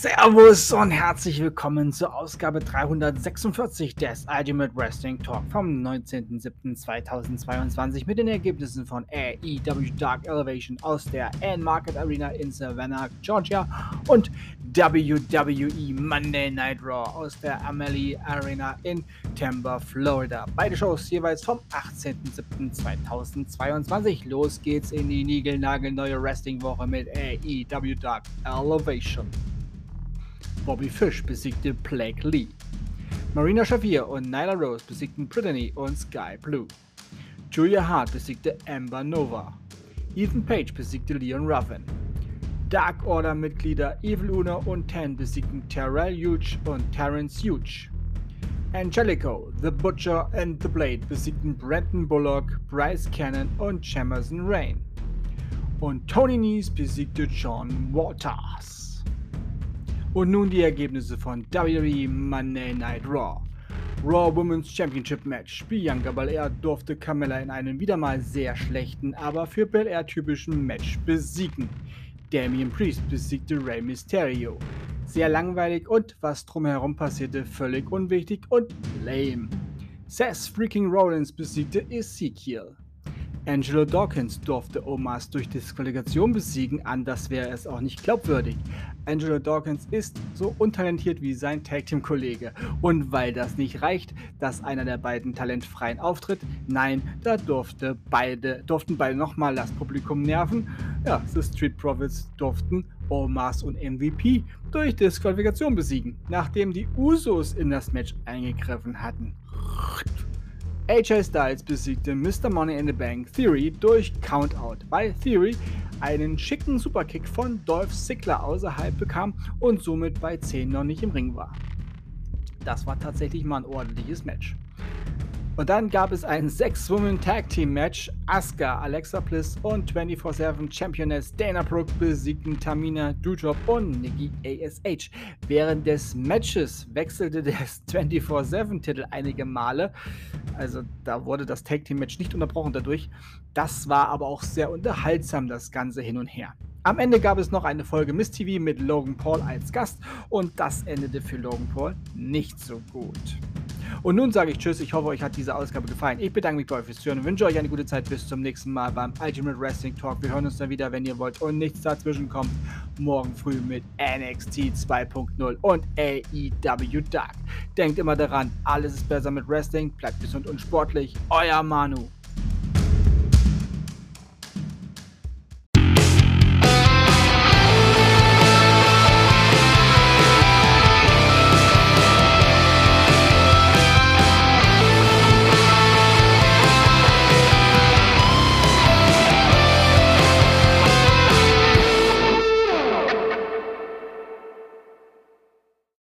Servus und herzlich willkommen zur Ausgabe 346 des Ultimate Wrestling Talk vom 19.07.2022 mit den Ergebnissen von AEW Dark Elevation aus der Ann Market Arena in Savannah, Georgia und WWE Monday Night Raw aus der Amelie Arena in Tampa, Florida. Beide Shows jeweils vom 18.07.2022. Los geht's in die niegelnagelneue Wrestling-Woche mit AEW Dark Elevation. Bobby Fish besiegte Blake Lee. Marina Shafir und Nyla Rose besiegten Brittany und Sky Blue. Julia Hart besiegte Amber Nova. Ethan Page besiegte Leon Ruffin. Dark Order Mitglieder Evil Uno und Ten besiegten Terrell Huge und Terrence Huge. Angelico, The Butcher and The Blade besiegten Brandon Bullock, Bryce Cannon und Jamerson Rain. Und Tony Nese besiegte John Waters. Und nun die Ergebnisse von WWE Monday Night Raw. Raw Women's Championship Match. Bianca Belair durfte Carmella in einem wieder mal sehr schlechten, aber für Belair typischen Match besiegen. Damian Priest besiegte Rey Mysterio. Sehr langweilig und was drumherum passierte, völlig unwichtig und lame. Seth Freaking Rollins besiegte Ezekiel. Angelo Dawkins durfte Omas durch Disqualifikation besiegen, anders wäre es auch nicht glaubwürdig. Angelo Dawkins ist so untalentiert wie sein Tag Team Kollege. Und weil das nicht reicht, dass einer der beiden talentfreien auftritt, nein, da durfte beide, durften beide nochmal das Publikum nerven. Ja, The Street Profits durften Omas und MVP durch Disqualifikation besiegen, nachdem die Usos in das Match eingegriffen hatten. AJ Styles besiegte Mr. Money in the Bank Theory durch Countout, weil Theory einen schicken Superkick von Dolph Ziggler außerhalb bekam und somit bei 10 noch nicht im Ring war. Das war tatsächlich mal ein ordentliches Match. Und dann gab es ein Six-Women-Tag-Team-Match. Asuka, Alexa Bliss und 24-7 Championess Dana Brooke besiegten Tamina Dudrop und Nikki ASH. Während des Matches wechselte der 24-7-Titel einige Male. Also da wurde das Tag-Team-Match nicht unterbrochen dadurch. Das war aber auch sehr unterhaltsam, das Ganze hin und her. Am Ende gab es noch eine Folge Miss TV mit Logan Paul als Gast und das endete für Logan Paul nicht so gut. Und nun sage ich Tschüss. Ich hoffe, euch hat diese Ausgabe gefallen. Ich bedanke mich bei euch fürs Zuhören und wünsche euch eine gute Zeit. Bis zum nächsten Mal beim Ultimate Wrestling Talk. Wir hören uns dann wieder, wenn ihr wollt und nichts dazwischen kommt. Morgen früh mit NXT 2.0 und AEW Dark. Denkt immer daran, alles ist besser mit Wrestling. Bleibt gesund und sportlich. Euer Manu.